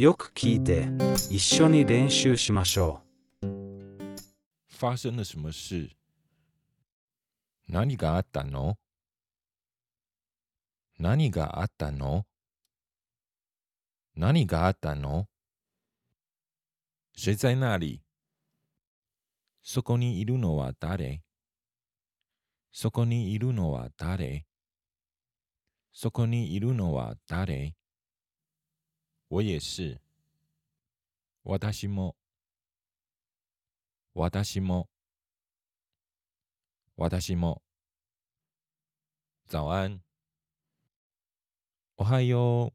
よく聞いて、一緒に練習しましょ发生了什么事？何があったの？何があったの？何があったの？谁在那里？そこにいるのは誰？そこにいるのは誰？そこにいるのは誰？我也是。私も。私も。私も。早安。おはよう。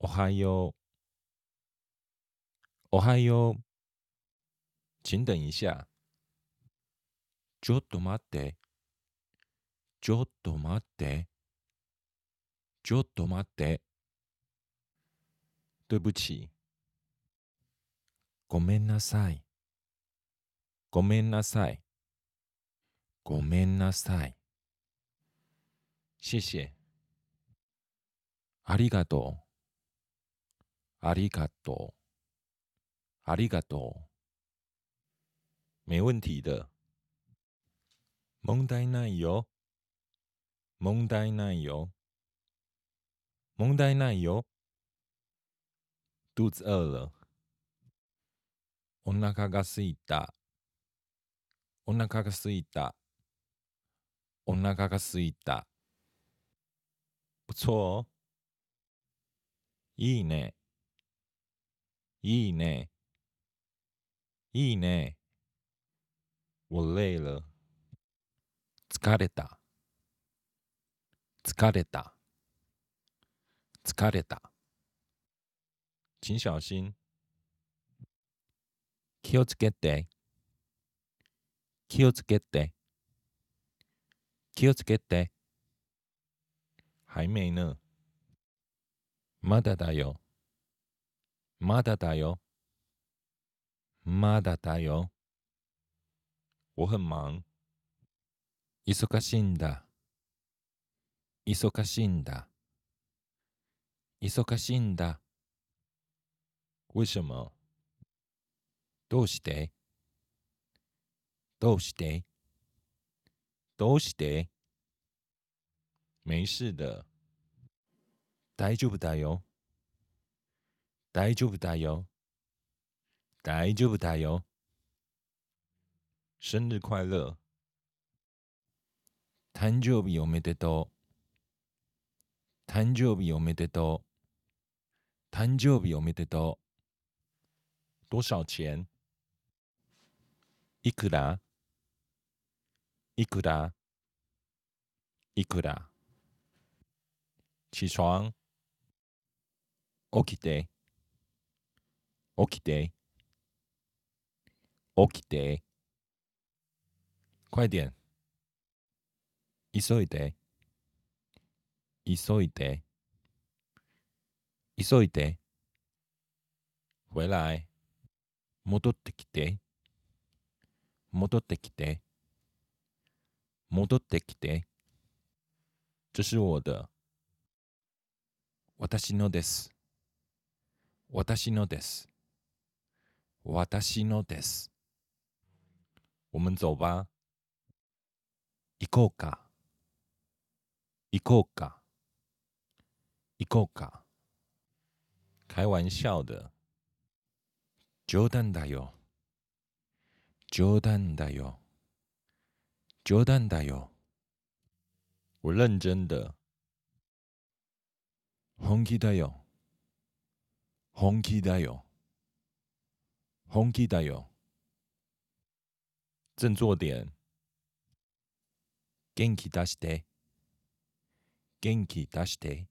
おはよう。おはよう。请等一下。ちょっと待って。ちょっと待って。ちょっと待って。对不起。ごめんなさい。ごめんなさい。ごめんなさい。谢谢。ありがとう。ありがとう。ありがとう。没问题的。問題ないよ。問題ないよ。問題ないよ。肚子饿了。お腹がすいた。お腹がすいた。お腹がすいた。不错。いいね。いいね。いいね。我累了。疲れた。疲れた。疲れた。请小心。気をつけて。気をつけて。気をつけて。还没呢。まだだよ。まだだよ。まだだよ。我很忙。忙しいんだ。忙しいんだ。忙しいんだ。为什么？どうして？どうして？どうして？没事的。大丈夫だよ。大丈夫だよ。大丈夫だよ。生日快乐！誕生日おめでとう。誕生日おめでとう。誕生日おめでとう。多少钱？いくら？いくら？いくら？起床。起きて。起きて。起きて。快点。急いで。急いで。急いで。回来。戻ってきて。戻ってきて。戻ってきて。这是我的。私のです。私のです。私のです。我们走吧。行こうか。行こうか。行こうか。开玩笑的。冗談だよ。冗談だよ。冗談だよ。我认真的。本気だよ。本気だよ。本気だよ。振作点。元気出して。元気出して。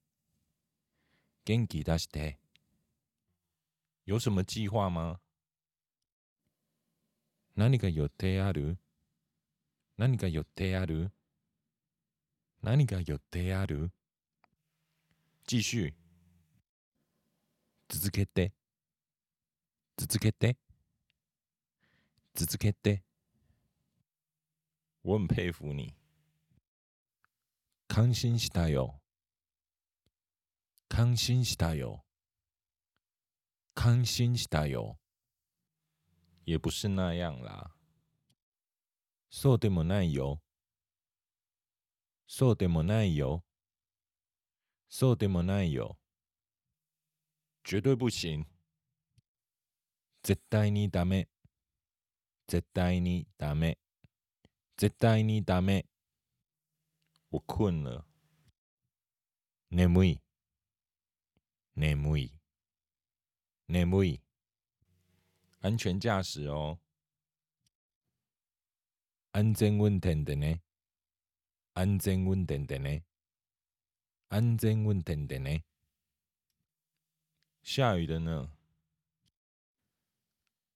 元気出して。有什么计划吗？ 何が予定ある？何が予定ある？何が予定ある？继续。続けて。続けて。続けて。我很佩服你。感心したよ。感心したよ。感心したよ。也不是那样啦。そうでもないよ。そうでもないよ。そうでもないよ。绝对不行。絶対にダメ。絶対にダメ。絶対にダメ。我困了。眠い。眠い。眠い。安全驾驶哦。安全運転でね。安全運転でね。安全運転でね。下雨的呢。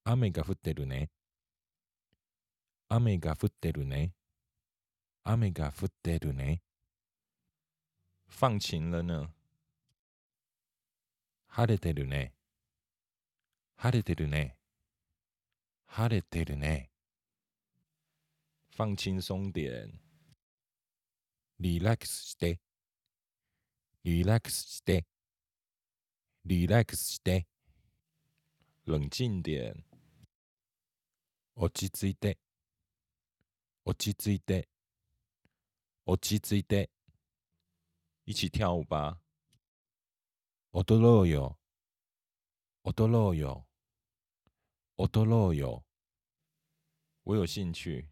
雨が降ってるね。雨が降ってるね。雨が降ってるね。放晴了呢。晴れてるね。晴れてるね。 晴れてるね。放轻松点。リラックスして。リラックスして。リラックスして。冷静点。落ち着いて。落ち着いて。落ち着いて。一起跳舞吧。踊ろうよ。踊ろうよ。踊ろうよ。我有兴趣。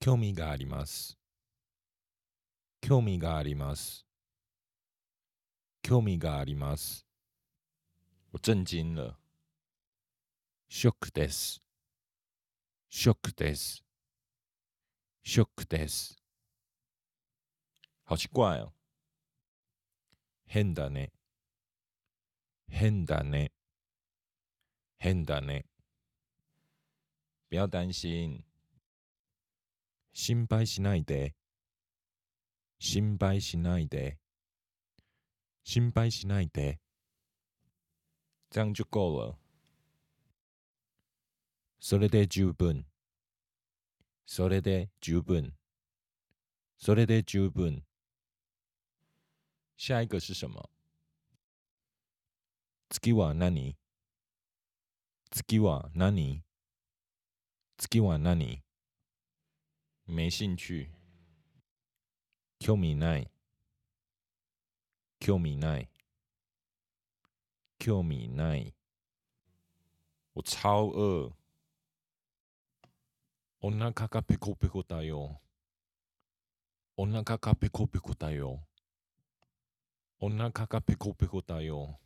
興味があります。興味があります。興味があります。我震惊了。ショックです。ショックです。ショックです。好奇怪哦。変だね。変だね。変だね。不要担心。心配しないで。心配しないで。心配しないで。这样就够了。それで十分。それで十分。それで十分。下一个是什么？次は何？次は何？次は何？没兴趣。興味ない。興味ない。興味ない。我超饿。お腹がペコペコだよ。お腹がペコペコだよ。お腹がペコペコだよ。